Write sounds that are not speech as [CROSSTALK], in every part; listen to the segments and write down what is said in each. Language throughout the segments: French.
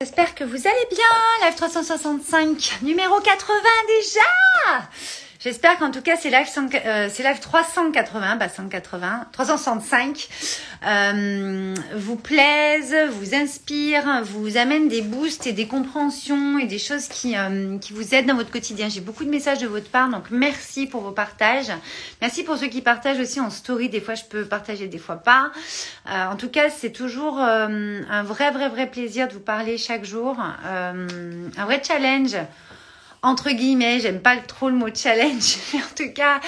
J'espère que vous allez bien. Live 365, numéro 80 déjà. J'espère qu'en tout cas c'est live, euh, live 380, pas 180, 365 euh, vous plaisent, vous inspirent, vous amènent des boosts et des compréhensions et des choses qui, euh, qui vous aident dans votre quotidien. J'ai beaucoup de messages de votre part, donc merci pour vos partages. Merci pour ceux qui partagent aussi en story. Des fois je peux partager, des fois pas. Euh, en tout cas c'est toujours euh, un vrai, vrai, vrai plaisir de vous parler chaque jour. un vrai challenge entre guillemets, j'aime pas trop le mot challenge, [LAUGHS] mais en tout cas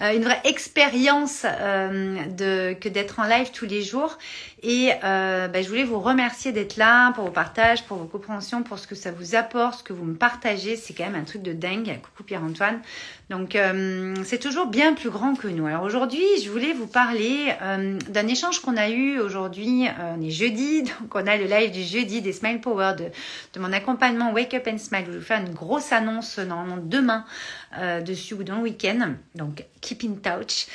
euh, une vraie expérience euh, de que d'être en live tous les jours. Et euh, bah, je voulais vous remercier d'être là pour vos partages, pour vos compréhensions, pour ce que ça vous apporte, ce que vous me partagez. C'est quand même un truc de dingue. Coucou Pierre-Antoine. Donc euh, c'est toujours bien plus grand que nous. Alors aujourd'hui, je voulais vous parler euh, d'un échange qu'on a eu aujourd'hui. Euh, on est jeudi, [LAUGHS] donc on a le live du jeudi des Smile Power de, de mon accompagnement Wake Up and Smile. Je vais vous faire une grosse annonce normalement demain dessus ou dans le week-end. Donc keep in touch.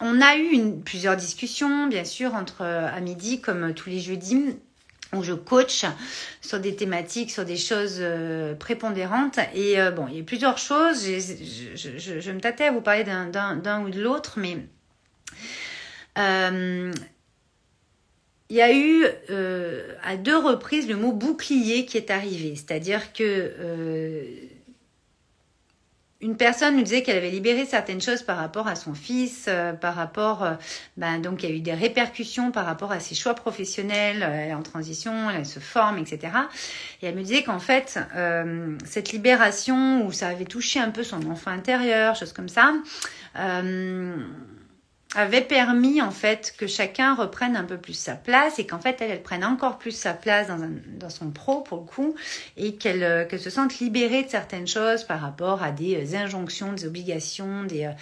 On a eu plusieurs discussions, bien sûr, entre à midi, comme tous les jeudis où je coach sur des thématiques, sur des choses euh, prépondérantes. Et euh, bon, il y a plusieurs choses. Je, me tâtais à vous parler d'un ou de l'autre, mais euh, il y a eu à deux reprises le mot bouclier qui est arrivé. C'est-à-dire que une personne nous disait qu'elle avait libéré certaines choses par rapport à son fils, euh, par rapport, euh, ben, donc il y a eu des répercussions par rapport à ses choix professionnels, euh, elle est en transition, elle se forme, etc. Et elle me disait qu'en fait, cette libération où ça avait touché un peu son enfant intérieur, choses comme ça, avait permis en fait que chacun reprenne un peu plus sa place et qu'en fait elle, elle prenne encore plus sa place dans, un, dans son pro pour le coup et qu'elle euh, qu'elle se sente libérée de certaines choses par rapport à des euh, injonctions, des obligations, des, euh,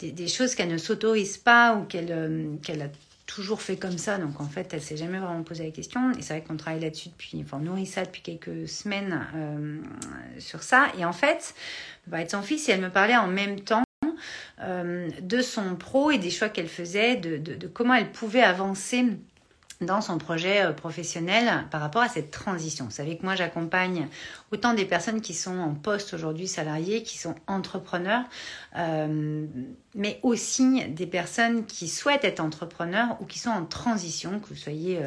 des, des choses qu'elle ne s'autorise pas ou qu'elle qu'elle a toujours fait comme ça, donc en fait, elle s'est jamais vraiment posé la question. Et c'est vrai qu'on travaille là-dessus depuis, enfin, nourrit ça depuis quelques semaines euh, sur ça. Et en fait, bah, être son fils, et elle me parlait en même temps euh, de son pro et des choix qu'elle faisait, de, de, comment elle pouvait avancer dans son projet euh, professionnel par rapport à cette transition. Vous savez que moi j'accompagne autant des personnes qui sont en poste aujourd'hui salariés, qui sont entrepreneurs, euh, mais aussi des personnes qui souhaitent être entrepreneurs ou qui sont en transition, que vous soyez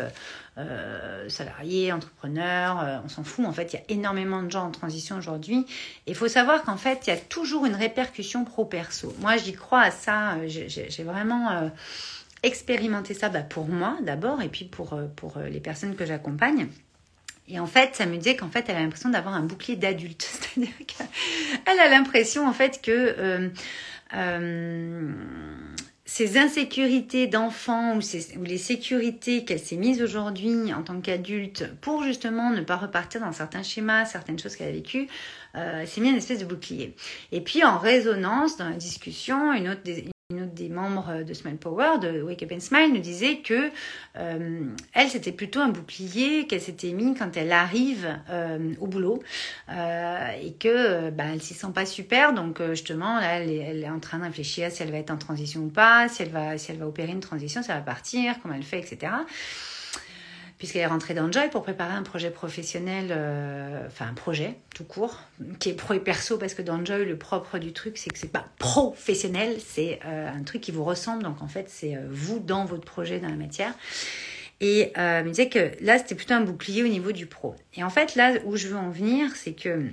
euh, salarié, entrepreneur, on s'en fout. En fait, il y a énormément de gens en transition aujourd'hui. Et il faut savoir qu'en fait, il y a toujours une répercussion pro-perso. Moi, j'y crois à ça. J'ai vraiment expérimenter ça bah, pour moi d'abord et puis pour, euh, pour euh, les personnes que j'accompagne. Et en fait, ça me disait qu'en fait, elle a l'impression d'avoir un bouclier d'adulte. [LAUGHS] C'est-à-dire qu'elle a l'impression en fait que euh, euh, ces insécurités d'enfant ou, ou, les sécurités qu'elle s'est mise aujourd'hui en tant qu'adulte pour justement ne pas repartir dans certains schémas, certaines choses qu'elle a vécues, euh, s'est mis une espèce de bouclier. Et puis en résonance, dans la discussion, une autre une autre des membres de Smile Power, de Wake Up and Smile, nous disait que euh, elle, c'était plutôt un bouclier qu'elle s'était mis quand elle arrive euh, au boulot euh, et que bah, elle s'y sent pas super. Donc justement, là, elle est, elle est, en train de réfléchir si elle va être en transition ou pas, si elle va, si elle va opérer une transition, ça va partir, comment elle fait, etc puisqu'elle est rentrée dans Joy pour préparer un projet professionnel, euh, enfin un projet tout court, qui est pro et perso, parce que dans Joy, le propre du truc, c'est que c'est pas professionnel, c'est euh, un truc qui vous ressemble, donc en fait, c'est euh, vous dans votre projet, dans la matière. Et euh, me disait que là, c'était plutôt un bouclier au niveau du pro. Et en fait, là où je veux en venir, c'est que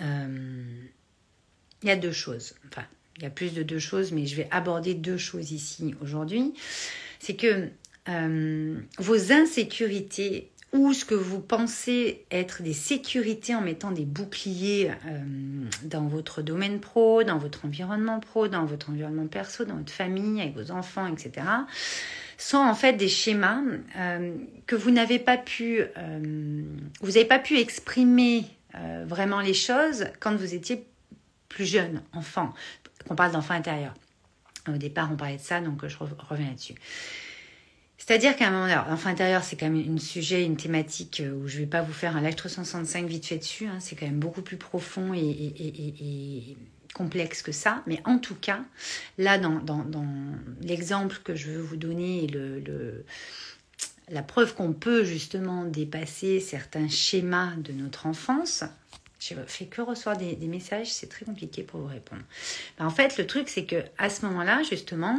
il y a deux choses. Enfin, il y a plus de deux choses, mais je vais aborder deux choses ici aujourd'hui. C'est que euh, vos insécurités ou ce que vous pensez être des sécurités en mettant des boucliers euh, dans votre domaine pro, dans votre environnement pro, dans votre environnement perso, dans votre famille, avec vos enfants, etc., sont en fait des schémas euh, que vous n'avez pas pu, vous n'avez pas pu exprimer vraiment les choses quand vous étiez plus jeune, enfant. On parle d'enfant intérieur. Au départ, on parlait de ça, donc je reviens là-dessus. C'est-à-dire qu'à un moment, alors, l'enfant intérieur, c'est quand même un sujet, une thématique euh, où je vais pas vous faire un live 365 vite fait dessus. Hein, c'est quand même beaucoup plus profond et, complexe que ça. Mais en tout cas, là, dans, l'exemple que je veux vous donner, le, la preuve qu'on peut justement dépasser certains schémas de notre enfance. Je fais que recevoir des, messages, c'est très compliqué pour vous répondre. Ben, en fait, le truc, c'est que à ce moment-là, justement,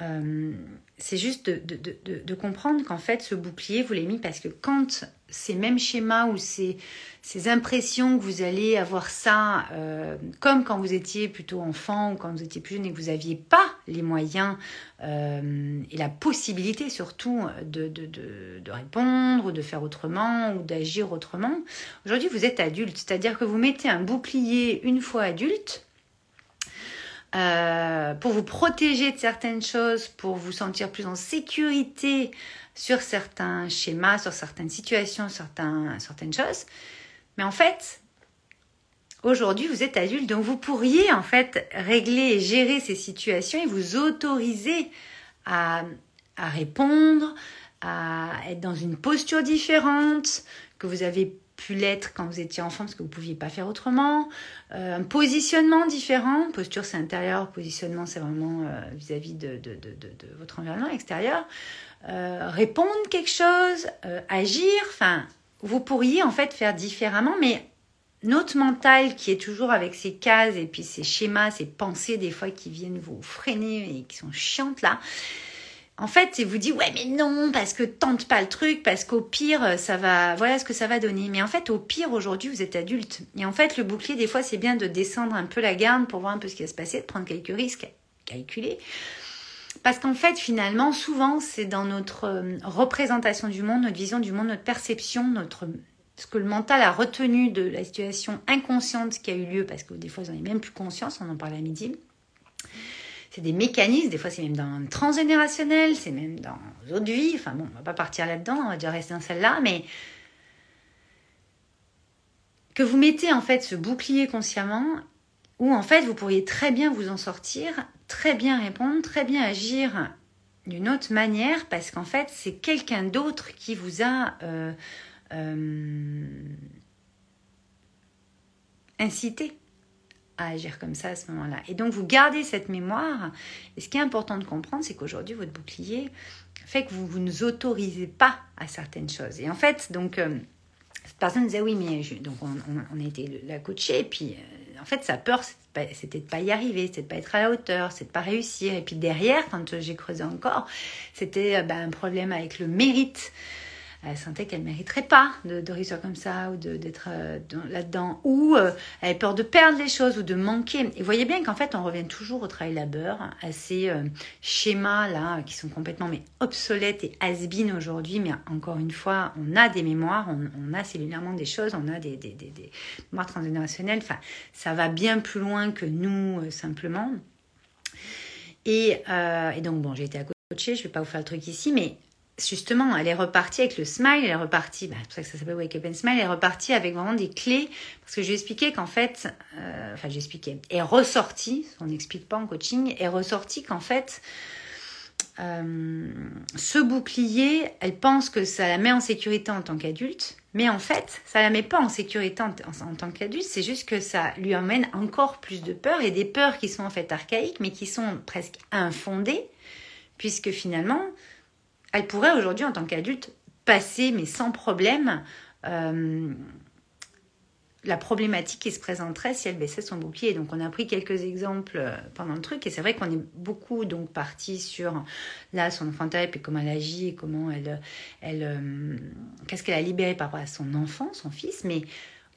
euh, c'est juste de, comprendre qu'en fait, ce bouclier, vous l'avez mis parce que quand ces mêmes schémas ou ces, ces impressions que vous allez avoir ça, euh, comme quand vous étiez plutôt enfant ou quand vous étiez plus jeune et que vous n'aviez pas les moyens euh, et la possibilité surtout de, de, répondre ou de faire autrement ou d'agir autrement, aujourd'hui vous êtes adulte, c'est-à-dire que vous mettez un bouclier une fois adulte euh, pour vous protéger de certaines choses, pour vous sentir plus en sécurité sur certains schémas, sur certaines situations, certaines choses. Mais en fait, aujourd'hui, vous êtes adulte, donc vous pourriez en fait régler et gérer ces situations et vous autoriser à répondre, à être dans une posture différente, que vous avez pu l'être quand vous étiez enfant parce que vous ne pouviez pas faire autrement. Euh, un positionnement différent. Posture, c'est intérieur. Positionnement, c'est vraiment euh, vis-à-vis de, votre environnement extérieur. Euh, répondre quelque chose, agir. Enfin, vous pourriez en fait faire différemment, mais notre mental qui est toujours avec ses cases et puis ses schémas, ses pensées des fois qui viennent vous freiner et qui sont chiantes là, en fait, il vous dit ouais mais non parce que tente pas le truc parce qu'au pire ça va voilà ce que ça va donner. Mais en fait au pire aujourd'hui vous êtes adulte et en fait le bouclier des fois c'est bien de descendre un peu la garde pour voir un peu ce qui va se passer, de prendre quelques risques calculés. Parce qu'en fait finalement souvent c'est dans notre euh, représentation du monde, notre vision du monde, notre perception, notre ce que le mental a retenu de la situation inconsciente qui a eu lieu parce que des fois vous n'en même plus conscience, on en parlait à midi c'est des mécanismes, des fois c'est même dans le transgénérationnel, c'est même dans d'autres vies. Enfin bon, on va pas partir là-dedans, on va déjà rester dans celle-là, mais que vous mettez en fait ce bouclier consciemment, où en fait vous pourriez très bien vous en sortir, très bien répondre, très bien agir d'une autre manière, parce qu'en fait c'est quelqu'un d'autre qui vous a euh, euh, incité à agir comme ça à ce moment-là. Et donc vous gardez cette mémoire. Et ce qui est important de comprendre, c'est qu'aujourd'hui, votre bouclier fait que vous, vous ne autorisez pas à certaines choses. Et en fait, donc, euh, cette personne disait oui, mais donc on, on, a été la coacher, et puis euh, en fait, sa peur, c'était de pas y arriver, c'était de pas être à la hauteur, c'était de pas réussir. Et puis derrière, quand j'ai creusé encore, c'était euh, ben, un problème avec le mérite elle sentait qu'elle mériterait pas de, réussir comme ça ou d'être euh, là-dedans ou euh, elle avait peur de perdre les choses ou de manquer. Et voyez bien qu'en fait on revient toujours au travail labeur à ces euh, schémas là qui sont complètement mais obsolètes et has aujourd'hui. Mais encore une fois on a des mémoires on, a cellulairement des choses on a des, des, des, des mémoires transgénérationnelles. Enfin ça va bien plus loin que nous simplement. Et, et donc bon j'ai été à coacher je vais pas vous faire le truc ici mais justement, elle est repartie avec le smile, elle est repartie, bah, c'est pour ça que ça s'appelle Wake Up and Smile, elle est repartie avec vraiment des clés, parce que j'ai expliqué qu'en fait, euh, enfin j'ai expliqué, est ressortie, on n'explique pas en coaching, est ressortie qu'en fait, euh, ce bouclier, elle pense que ça la met en sécurité en tant qu'adulte, mais en fait, ça la met pas en sécurité en, tant qu'adulte, c'est juste que ça lui emmène encore plus de peurs, et des peurs qui sont en fait archaïques, mais qui sont presque infondées, puisque finalement, elle pourrait aujourd'hui, en tant qu'adulte, passer, mais sans problème, euh, la problématique qui se présenterait si elle baissait son bouclier. Donc on a pris quelques exemples euh, pendant le truc et c'est vrai qu'on est beaucoup donc parti sur là son enfant type et comment elle agit et comment elle, elle euh, qu'est-ce qu'elle a libéré par rapport à son enfant, son fils, mais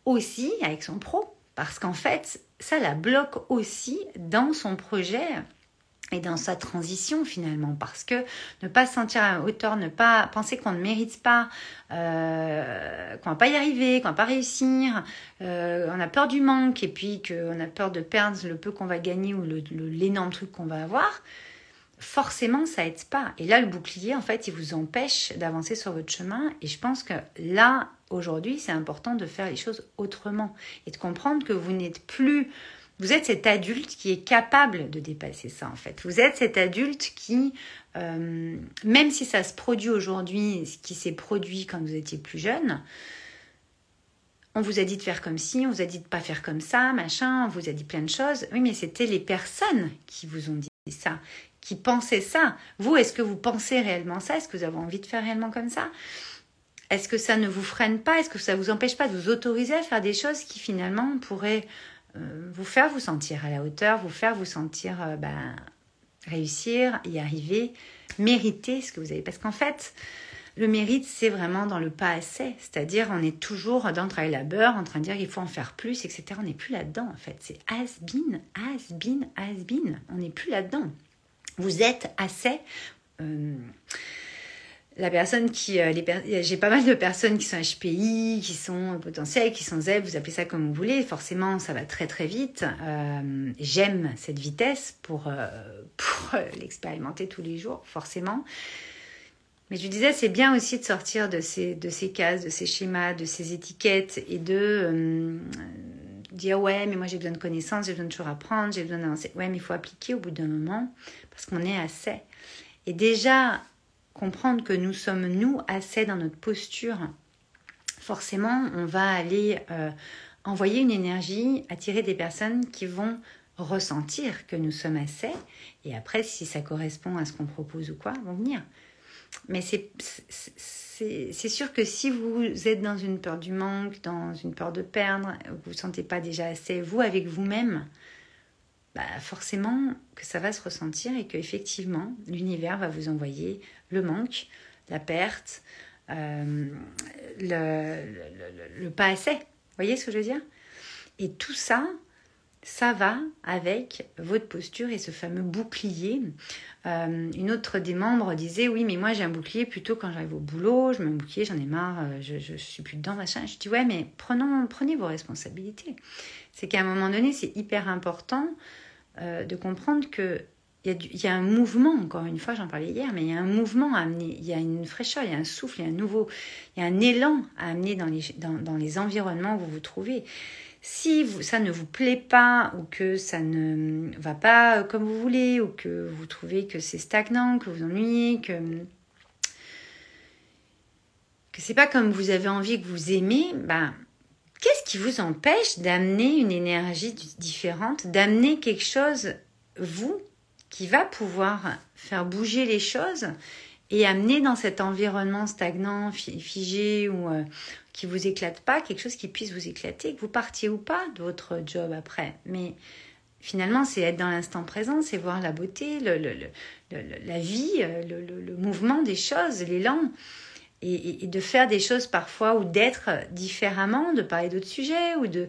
aussi avec son pro parce qu'en fait ça la bloque aussi dans son projet et dans sa transition finalement parce que ne pas se sentir à hauteur, ne pas penser qu'on ne mérite pas, euh, qu'on va pas y arriver, qu'on va pas réussir, euh, on a peur du manque et puis qu'on a peur de perdre le peu qu'on va gagner ou l'énorme truc qu'on va avoir, forcément ça aide pas. Et là le bouclier en fait il vous empêche d'avancer sur votre chemin et je pense que là aujourd'hui c'est important de faire les choses autrement et de comprendre que vous n'êtes plus vous êtes cet adulte qui est capable de dépasser ça en fait. Vous êtes cet adulte qui, euh, même si ça se produit aujourd'hui, ce qui s'est produit quand vous étiez plus jeune, on vous a dit de faire comme ci, on vous a dit de pas faire comme ça, machin, on vous a dit plein de choses. Oui, mais c'était les personnes qui vous ont dit ça. qui pensez ça. Vous, est-ce que vous pensez réellement ça? Est-ce que vous avez envie de faire réellement comme ça? Est-ce que ça ne vous freine pas? Est-ce que ça vous empêche pas de vous autoriser à faire des choses qui finalement pourraient vous faire vous sentir à la hauteur, vous faire vous sentir euh, ben, réussir, y arriver, mériter ce que vous avez Parce qu'en fait, le mérite, c'est vraiment dans le pas assez. C'est-à-dire, on est toujours dans le travail labeur, en train de dire qu'il faut en faire plus, etc. On n'est plus là-dedans, en fait. C'est has-been, has-been, has-been. On n'est plus là-dedans. Vous êtes assez. Euh, la personne qui. Euh, j'ai pas mal de personnes qui sont HPI, qui sont potentielles, qui sont Z, vous appelez ça comme vous voulez. Forcément, ça va très très vite. Euh, j'aime cette vitesse pour, pour l'expérimenter tous les jours, forcément. Mais je disais, c'est bien aussi de sortir de ces, de ces cases, de ces schémas, de ces étiquettes et de euh, dire ouais, mais moi j'ai besoin de connaissances, j'ai besoin de toujours apprendre, j'ai besoin d'avancer. Ouais, mais il faut appliquer au bout d'un moment parce qu'on est assez. Et déjà, comprendre que nous sommes nous assez dans notre posture, forcément, on va aller euh, envoyer une énergie, attirer des personnes qui vont ressentir que nous sommes assez. Et après, si ça correspond à ce qu'on propose ou quoi, vont venir. Mais c'est sûr que si vous êtes dans une peur du manque, dans une peur de perdre, vous ne vous sentez pas déjà assez vous avec vous-même, bah forcément que ça va se ressentir et qu'effectivement, l'univers va vous envoyer le manque, la perte, euh, le, pas assez. Vous voyez ce que je veux dire? Et tout ça, ça va avec votre posture et ce fameux bouclier. Euh, une autre des membres disait oui mais moi j'ai un bouclier plutôt quand j'arrive au boulot, je mets un bouclier, j'en ai marre, euh, je, je, suis plus dedans, machin. Je dis ouais mais prenez vos responsabilités. C'est qu'à un moment donné c'est hyper important euh, de comprendre que il y, a un mouvement, encore une fois, j'en parlais hier, mais il y a un mouvement à amener, il y a une fraîcheur, il y a un souffle, il y a un nouveau, il y a un élan à amener dans les, dans, dans les environnements où vous vous trouvez. Si ça ne vous plaît pas ou que ça ne va pas comme vous voulez ou que vous trouvez que c'est stagnant, que vous ennuyez, que que c'est pas comme vous avez envie que vous aimez, ben qu'est-ce qui vous empêche d'amener une énergie différente, d'amener quelque chose vous qui va pouvoir faire bouger les choses et amener dans cet environnement stagnant, figé ou, euh, qui vous éclate pas, quelque chose qui puisse vous éclater, que vous partiez ou pas de votre job après? Mais finalement, c'est être dans l'instant présent, c'est voir la beauté, la vie, euh, le, mouvement des choses, l'élan. Et, de faire des choses parfois ou d'être différemment, de parler d'autres sujets ou de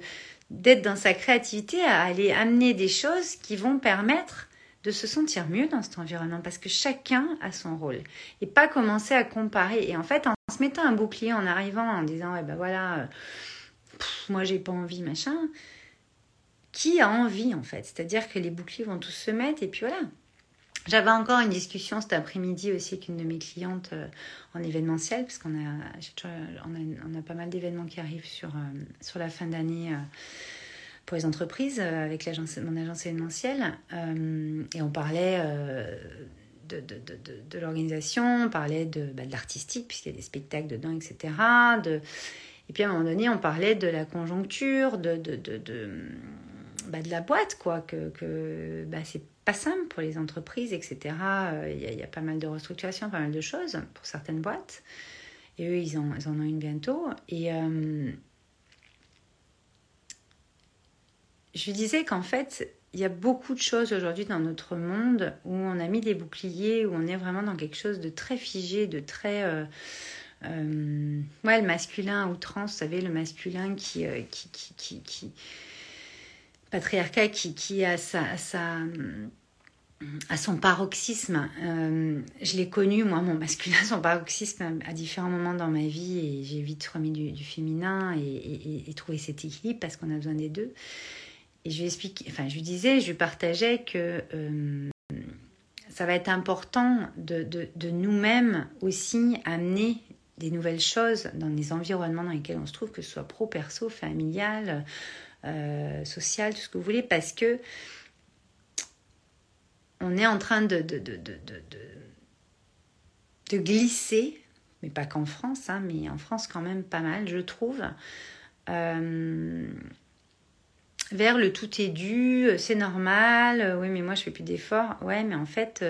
d'être dans sa créativité à aller amener des choses qui vont permettre de se sentir mieux dans cet environnement parce que chacun a son rôle et pas commencer à comparer. Et en fait, en se mettant un bouclier en arrivant en disant, ouais ben voilà, euh, moi j'ai pas envie, machin, qui a envie en fait? C'est-à-dire que les boucliers vont tous se mettre et puis voilà. J'avais encore une discussion cet après-midi aussi avec une de mes clientes euh, en événementiel, parce qu'on a, on a, pas mal d'événements qui arrivent sur, euh, sur la fin d'année pour les entreprises euh, avec mon agence événementielle. Euh, et on parlait euh, de, de, de, l'organisation, on parlait de, bah, de l'artistique, puisqu'il y a des spectacles dedans, etc. Et puis à un moment donné, on parlait de la conjoncture, de, de, de, bah, la boîte, quoi, que, que bah, c'est pas simple pour les entreprises, etc. Il y, a, il y, a, pas mal de restructurations, pas mal de choses pour certaines boîtes. Et eux, ils en, ils en ont une bientôt. Et, je disais qu'en fait, il y a beaucoup de choses aujourd'hui dans notre monde où on a mis des boucliers, où on est vraiment dans quelque chose de très figé, de très... Euh, euh, ouais, le masculin outrance, vous savez, le masculin. Euh, qui, qui, qui patriarcat qui, a son paroxysme. je l'ai connu, moi, mon masculin, [LAUGHS] son paroxysme à différents moments dans ma vie et j'ai vite remis du, féminin et, trouvé cet équilibre parce qu'on a besoin des deux et je lui explique, enfin, je lui disais, je lui partageais que euh, ça va être important de nous-mêmes aussi amener des nouvelles choses dans les environnements dans lesquels on se trouve, que ce soit pro, perso, familial, euh, social, tout ce que vous voulez, parce que on est en train de, de, de, de, glisser, mais pas qu'en France, hein, mais en France quand même pas mal, je trouve. Euh, vers le tout est dû, c'est normal, oui mais moi je fais plus d'efforts. Ouais mais en fait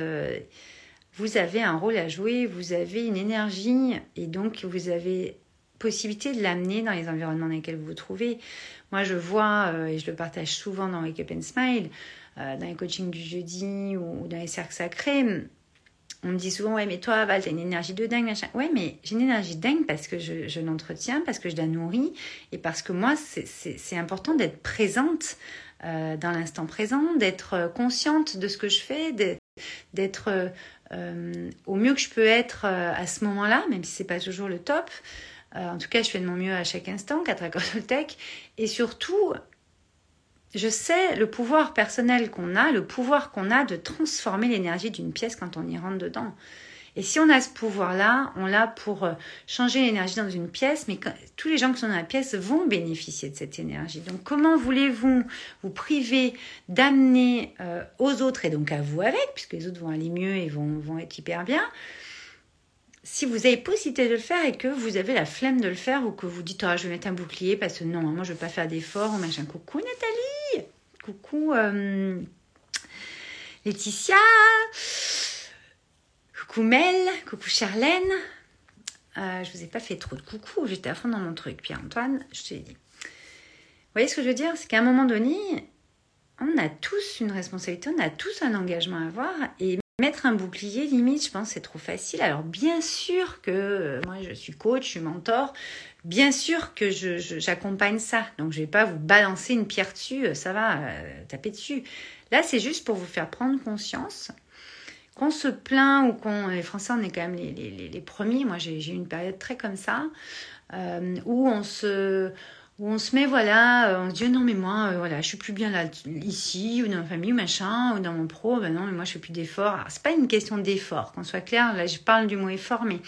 vous avez un rôle à jouer, vous avez une énergie et donc vous avez possibilité de l'amener dans les environnements dans lesquels vous vous trouvez. Moi, je vois, euh, et je le partage souvent dans Wake Up and Smile, euh, dans les coachings du jeudi ou, dans les cercles sacrés, on me dit souvent, ouais, mais toi, Val, t'as une énergie de dingue, machin. Ouais, mais j'ai une énergie dingue parce que je, l'entretiens, parce que je la nourris, et parce que moi, c'est important d'être présente euh, dans l'instant présent, d'être consciente de ce que je fais, d'être au mieux que je peux être à ce moment-là, même si c'est pas toujours le top. Euh, en tout cas, je fais de mon mieux à chaque instant, 4 accords Tech. Et surtout, je sais le pouvoir personnel qu'on a, le pouvoir qu'on a de transformer l'énergie d'une pièce quand on y rentre dedans. Et si on a ce pouvoir-là, on l'a pour euh, changer l'énergie dans une pièce, mais tous les gens qui sont dans la pièce vont bénéficier de cette énergie. Donc comment voulez-vous vous priver d'amener euh, aux autres, et donc à vous avec, puisque les autres vont aller mieux et vont, vont être hyper bien, si vous avez possibilité de le faire et que vous avez la flemme de le faire ou que vous dites ah, je vais mettre un bouclier parce que non, moi je ne veux pas faire d'efforts machin. Coucou Nathalie Coucou euh, Laetitia Coucou Mel Coucou Charlène euh, Je vous ai pas fait trop de coucou, j'étais à fond dans mon truc. Pierre-Antoine, je t'ai dit. Vous voyez ce que je veux dire? C'est qu'à un moment donné, on a tous une responsabilité, on a tous un engagement à avoir Mettre un bouclier, limite, je pense c'est trop facile. Alors bien sûr que euh, moi je suis coach, je suis mentor, bien sûr que j'accompagne ça. Donc je vais pas vous balancer une pierre dessus, euh, ça va, euh, taper dessus. Là c'est juste pour vous faire prendre conscience qu'on se plaint ou qu'on... Les Français, on est quand même les, les, premiers. Moi j'ai eu une période très comme ça, où on se on se met, voilà, euh, on se dit, non, mais moi, euh, voilà, je suis plus bien là, ici, ou dans ma famille, machin, ou dans mon pro, ben non, mais moi, je fais plus d'efforts. Alors, c'est pas une question d'effort, qu'on soit clair, là, je parle du mot effort, mais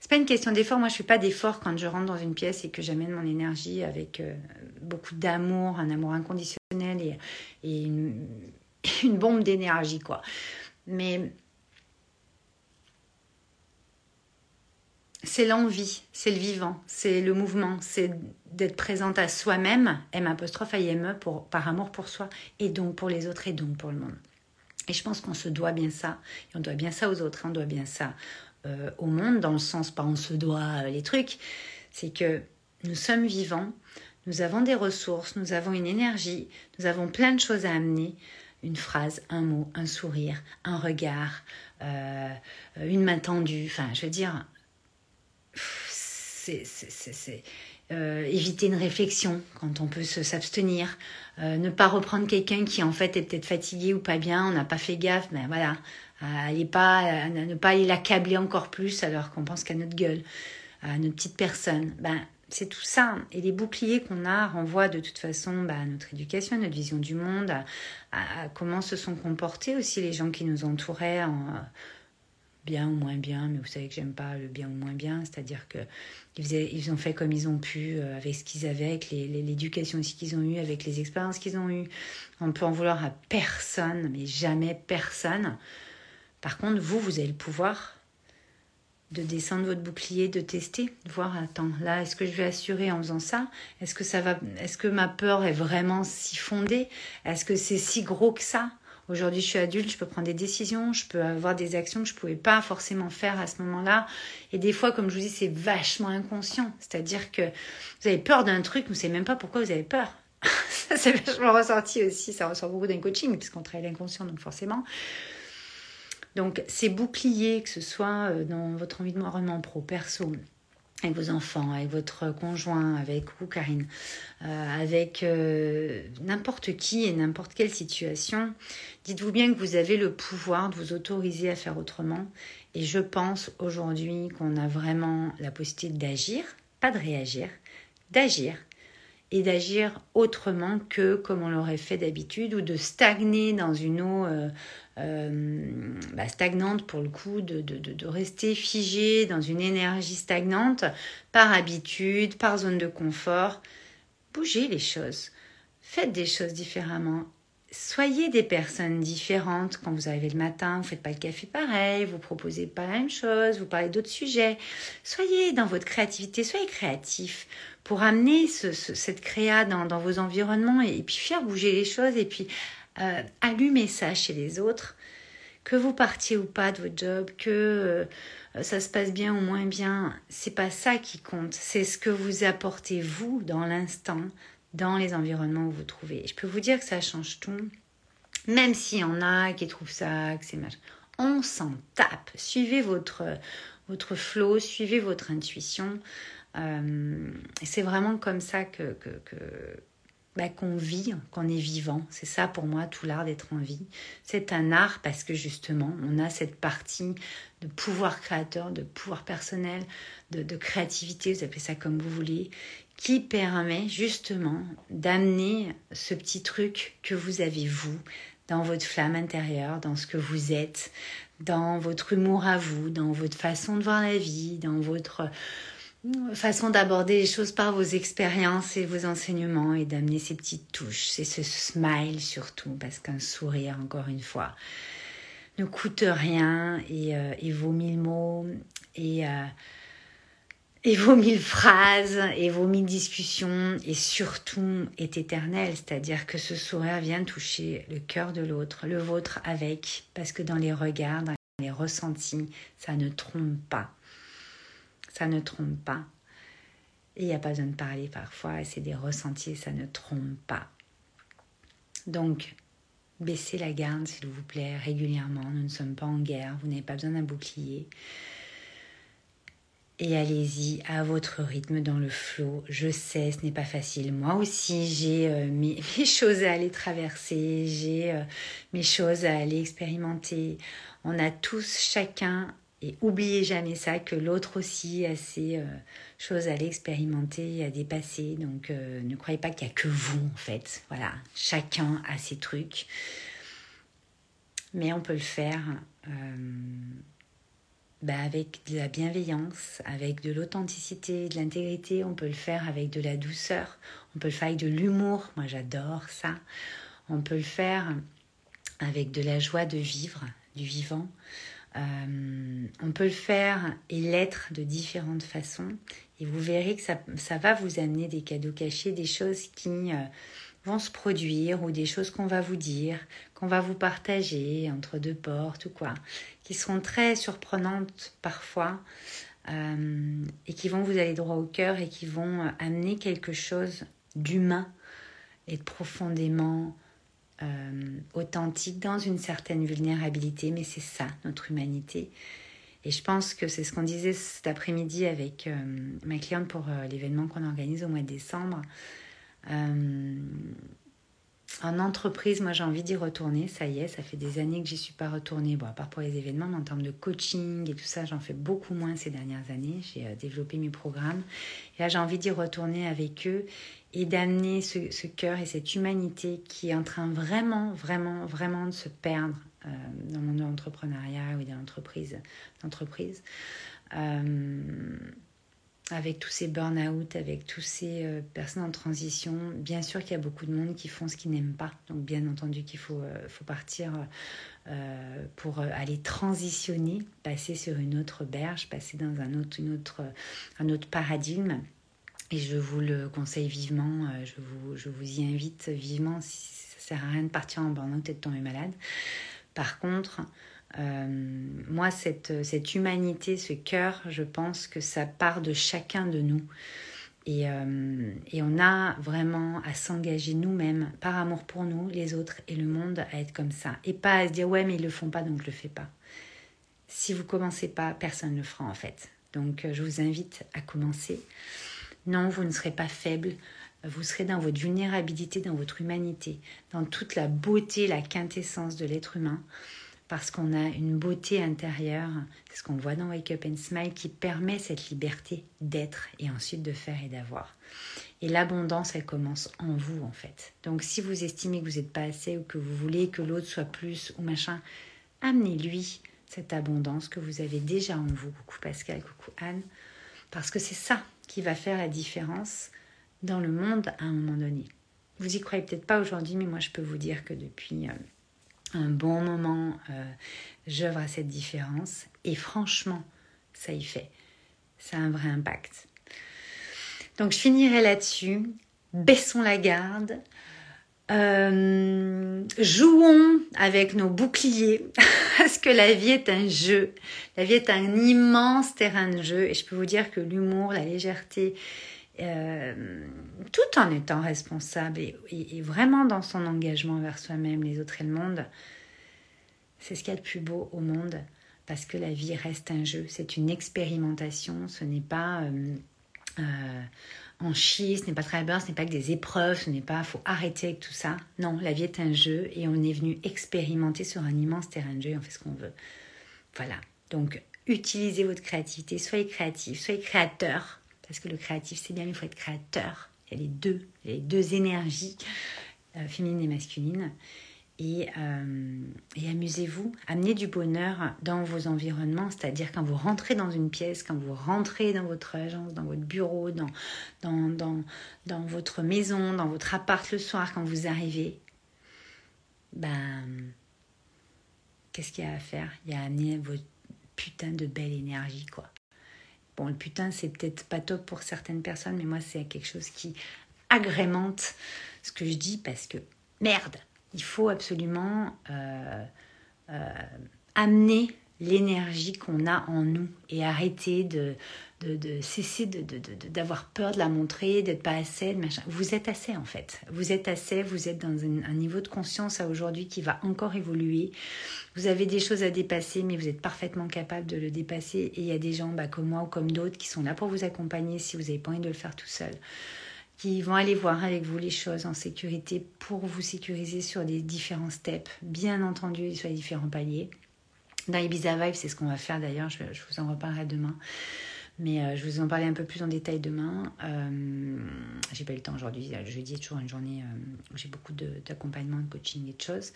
c'est pas une question d'effort. Moi, je fais pas d'effort quand je rentre dans une pièce et que j'amène mon énergie avec euh, beaucoup d'amour, un amour inconditionnel et, [LAUGHS] une bombe d'énergie, quoi. Mais c'est l'envie, c'est le vivant, c'est le mouvement, c'est d'être présente à soi-même, M apostrophe IME, pour, par amour pour soi, et donc pour les autres, et donc pour le monde. Et je pense qu'on se doit bien ça, et on doit bien ça aux autres, on doit bien ça euh, au monde, dans le sens, pas on se doit euh, les trucs, c'est que nous sommes vivants, nous avons des ressources, nous avons une énergie, nous avons plein de choses à amener, une phrase, un mot, un sourire, un regard, euh, une main tendue, enfin je veux dire, c'est euh, éviter une réflexion quand on peut s'abstenir, euh, ne pas reprendre quelqu'un qui en fait est peut-être fatigué ou pas bien, on n'a pas fait gaffe, mais ben voilà, allez pas, ne pas aller l'accabler encore plus alors qu'on pense qu'à notre gueule, à notre petite personne. Ben, c'est tout ça. Et les boucliers qu'on a renvoient de toute façon ben, à notre éducation, à notre vision du monde, à, comment se sont comportés aussi les gens qui nous entouraient en, bien ou moins bien, mais vous savez que j'aime pas le bien ou moins bien, c'est-à-dire que ils, ont fait comme ils ont pu euh, avec ce qu'ils avaient, avec l'éducation aussi qu'ils ont eue, avec les expériences qu'ils ont eues. On peut en vouloir à personne, mais jamais personne. Par contre, vous, vous avez le pouvoir de descendre votre bouclier, de tester, de voir, attends, là, est-ce que je vais assurer en faisant ça? Est-ce que ça va Est-ce que ma peur est vraiment si fondée? Est-ce que c'est si gros que ça? Aujourd'hui, je suis adulte, je peux prendre des décisions, je peux avoir des actions que je ne pouvais pas forcément faire à ce moment-là. Et des fois, comme je vous dis, c'est vachement inconscient. C'est-à-dire que vous avez peur d'un truc, vous ne savez même pas pourquoi vous avez peur. [LAUGHS] ça, c'est vachement ressorti aussi. Ça ressort beaucoup d'un coaching, puisqu'on travaille l'inconscient, donc forcément. Donc, ces boucliers, que ce soit euh, dans votre environnement pro, perso, avec vos enfants, avec votre conjoint, avec vous, Karine, euh, avec euh, n'importe qui et n'importe quelle situation, dites-vous bien que vous avez le pouvoir de vous autoriser à faire autrement. Et je pense aujourd'hui qu'on a vraiment la possibilité d'agir, pas de réagir, d'agir et d'agir autrement que comme on l'aurait fait d'habitude ou de stagner dans une eau euh, euh, bah, stagnante pour le coup, de, de, de, rester figé dans une énergie stagnante par habitude, par zone de confort. Bougez les choses, faites des choses différemment. soyez des personnes différentes. Quand vous arrivez le matin, vous faites pas le café pareil, vous proposez pas la même chose, vous parlez d'autres sujets. Soyez dans votre créativité, soyez créatif pour amener cette créa dans, vos environnements et, puis faire bouger les choses et puis euh, allumer ça chez les autres. Que vous partiez ou pas de votre job, que euh, ça se passe bien ou moins bien, c'est pas ça qui compte. C'est ce que vous apportez vous dans l'instant, dans les environnements où vous trouvez. Je peux vous dire que ça change tout. Même s'il y en a qui trouvent ça, que c'est mal. On s'en tape. Suivez votre, votre flow, suivez votre intuition. Euh, c'est vraiment comme ça que bah, qu'on vit, qu'on est vivant. C'est ça pour moi tout l'art d'être en vie. C'est un art parce que justement, on a cette partie de pouvoir créateur, de pouvoir personnel, de, de créativité, vous appelez ça comme vous voulez, qui permet justement d'amener ce petit truc que vous avez vous dans votre flamme intérieure, dans ce que vous êtes, dans votre humour à vous, dans votre façon de voir la vie, dans votre façon d'aborder les choses par vos expériences et vos enseignements et d'amener ces petites touches. C'est ce smile surtout, parce qu'un sourire, encore une fois, ne coûte rien et, euh, vaut mille mots et, euh, vaut mille phrases et vaut mille discussions et surtout est éternel, c'est-à-dire que ce sourire vient toucher le cœur de l'autre, le vôtre avec, parce que dans les regards, dans les ressentis, ça ne trompe pas. Ça ne trompe pas. Et il n'y a pas besoin de parler parfois, c'est des ressentis, ça ne trompe pas. Donc, baissez la garde, s'il vous plaît, régulièrement. Nous ne sommes pas en guerre, vous n'avez pas besoin d'un bouclier et allez-y à votre rythme dans le flot. Je sais, ce n'est pas facile. Moi aussi, j'ai euh, [LAUGHS] mes, choses à aller traverser, j'ai euh, mes choses à aller expérimenter. On a tous chacun, et oubliez jamais ça, que l'autre aussi a ses euh, choses à aller expérimenter, à dépasser. Donc ne croyez pas qu'il n'y a que vous en fait. Voilà, chacun a ses trucs. Mais on peut le faire bah, avec de la bienveillance, avec de l'authenticité, de l'intégrité. On peut le faire avec de la douceur. On peut le faire avec de l'humour. Moi, j'adore ça. On peut le faire avec de la joie de vivre, du vivant. Euh, on peut le faire et l'être de différentes façons. Et vous verrez que ça, va vous amener des cadeaux cachés, des choses qui euh, vont se produire ou des choses qu'on va vous dire, qu'on va vous partager entre deux portes ou quoi, qui seront très surprenantes parfois euh, et qui vont vous aller droit au cœur et qui vont amener quelque chose d'humain et de profondément euh, authentique dans une certaine vulnérabilité, mais c'est ça, notre humanité. Et je pense que c'est ce qu'on disait cet après-midi avec euh, ma cliente pour l'événement qu'on organise au mois de décembre. En entreprise, moi j'ai envie d'y retourner, ça y est, ça fait des années que j'y suis pas retournée, bon, à part pour les événements, mais en termes de coaching et tout ça, j'en fais beaucoup moins ces dernières années. J'ai euh, développé mes programmes. Et là, j'ai envie d'y retourner avec eux et d'amener ce, cœur et cette humanité qui est en train vraiment, vraiment, vraiment de se perdre euh, dans le monde de l'entrepreneuriat ou dans l'entreprise. Avec tous ces burn-out, avec tous ces euh, personnes en transition, bien sûr qu'il y a beaucoup de monde qui font ce qu'ils n'aiment pas. Donc bien entendu qu'il faut, euh, faut partir euh, pour aller transitionner, passer sur une autre berge, passer dans un autre, un autre paradigme. Et je vous le conseille vivement, je vous, je vous y invite vivement, ça sert à rien de partir en burn-out et de tomber malade. Par contre, moi, cette, cette humanité, ce cœur, je pense que ça part de chacun de nous. Et, euh, et on a vraiment à s'engager nous-mêmes, par amour pour nous, les autres et le monde, à être comme ça. Et pas à se dire, ouais, mais ils le font pas, donc je le fais pas. Si vous commencez pas, personne ne le fera en fait. Donc euh, je vous invite à commencer. Non, vous ne serez pas faible. Vous serez dans votre vulnérabilité, dans votre humanité, dans toute la beauté, la quintessence de l'être humain parce qu'on a une beauté intérieure, c'est ce qu'on voit dans Wake Up and Smile, qui permet cette liberté d'être et ensuite de faire et d'avoir. Et l'abondance, elle commence en vous, en fait. Donc, si vous estimez que vous n'êtes pas assez ou que vous voulez que l'autre soit plus ou machin, amenez-lui cette abondance que vous avez déjà en vous. Coucou Pascal, coucou Anne. Parce que c'est ça qui va faire la différence dans le monde à un moment donné. vous y croyez peut-être pas aujourd'hui, mais moi je peux vous dire que depuis un bon moment, j'œuvre à cette différence. Et franchement, ça y fait. Ça a un vrai impact. Donc je finirai là-dessus. Baissons la garde. Euh, jouons avec nos boucliers [LAUGHS] parce que la vie est un jeu. La vie est un immense terrain de jeu et je peux vous dire que l'humour, la légèreté, euh, tout en étant responsable et, vraiment dans son engagement vers soi-même, les autres et le monde, c'est ce qu'il y a de plus beau au monde parce que la vie reste un jeu. C'est une expérimentation, ce n'est pas... Euh, en chier, ce n'est pas très bien, ce n'est pas que des épreuves, ce n'est pas, faut arrêter avec tout ça. Non, la vie est un jeu et on est venu expérimenter sur un immense terrain de jeu et on fait ce qu'on veut. Voilà. Donc, utilisez votre créativité, soyez créatif, soyez créateur, parce que le créatif, c'est bien, il faut être créateur. Il y a les deux, les deux énergies, euh, féminines et masculines. Euh, et, amusez-vous, amenez du bonheur dans vos environnements, c'est-à-dire quand vous rentrez dans une pièce, quand vous rentrez dans votre agence, dans votre bureau, dans, dans, dans, dans votre maison, dans votre appart le soir, quand vous arrivez, ben, qu'est-ce qu'il y a à faire? Il y a à amener votre putain de belle énergie, quoi. Bon, le putain, c'est peut-être pas top pour certaines personnes, mais moi, c'est quelque chose qui agrémente ce que je dis parce que merde, il faut absolument euh, euh, amener l'énergie qu'on a en nous et arrêter de, de, cesser d'avoir peur de la montrer, d'être pas assez, de machin. Vous êtes assez en fait. Vous êtes assez, vous êtes dans un, niveau de conscience à aujourd'hui qui va encore évoluer. Vous avez des choses à dépasser, mais vous êtes parfaitement capable de le dépasser. Et il y a des gens bah, comme moi ou comme d'autres qui sont là pour vous accompagner si vous n'avez pas envie de le faire tout seul qui vont aller voir avec vous les choses en sécurité pour vous sécuriser sur des différents steps, bien entendu, sur les différents paliers. Dans Ibiza Vibe, c'est ce qu'on va faire d'ailleurs, je, vous en reparlerai demain. Mais euh, je vous en parler un peu plus en détail demain. Euh, j'ai pas eu le temps aujourd'hui. Jeudi est toujours une journée où j'ai beaucoup d'accompagnement, de, coaching et de choses.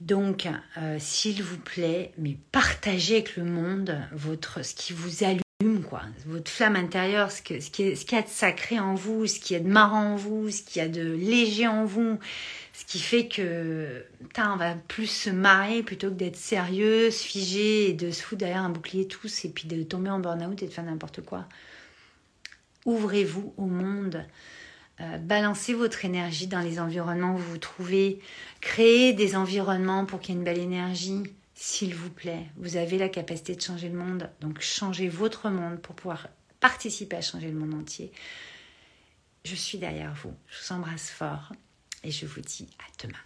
Donc, euh, s'il vous plaît, mais partagez avec le monde votre, ce qui vous allume quoi. Votre flamme intérieure, ce, qui est, qu'il y a de sacré en vous, ce qui est de marrant en vous, ce qu'il y a de léger en vous, ce qui fait que, on va plus se marrer plutôt que d'être sérieux, se figer et de se foutre derrière un bouclier tous et puis de tomber en burn-out et de faire n'importe quoi. Ouvrez-vous au monde. Euh, balancez votre énergie dans les environnements où vous vous trouvez. Créez des environnements pour qu'il y ait une belle énergie s'il vous plaît, vous avez la capacité de changer le monde, donc changez votre monde pour pouvoir participer à changer le monde entier. Je suis derrière vous, je vous embrasse fort et je vous dis à demain.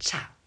Ciao